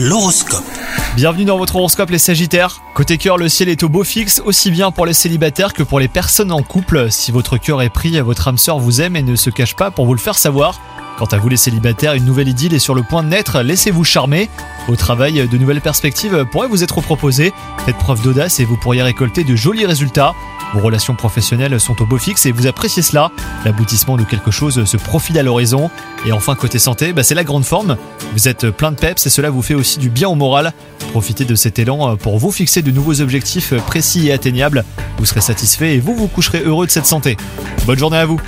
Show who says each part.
Speaker 1: L'horoscope.
Speaker 2: Bienvenue dans votre horoscope les Sagittaires. Côté cœur, le ciel est au beau fixe, aussi bien pour les célibataires que pour les personnes en couple. Si votre cœur est pris, votre âme sœur vous aime et ne se cache pas pour vous le faire savoir. Quant à vous les célibataires, une nouvelle idylle est sur le point de naître, laissez-vous charmer. Au travail, de nouvelles perspectives pourraient vous être proposées. Faites preuve d'audace et vous pourriez récolter de jolis résultats. Vos relations professionnelles sont au beau fixe et vous appréciez cela. L'aboutissement de quelque chose se profile à l'horizon. Et enfin, côté santé, bah, c'est la grande forme. Vous êtes plein de peps et cela vous fait aussi du bien au moral. Profitez de cet élan pour vous fixer de nouveaux objectifs précis et atteignables. Vous serez satisfait et vous vous coucherez heureux de cette santé. Bonne journée à vous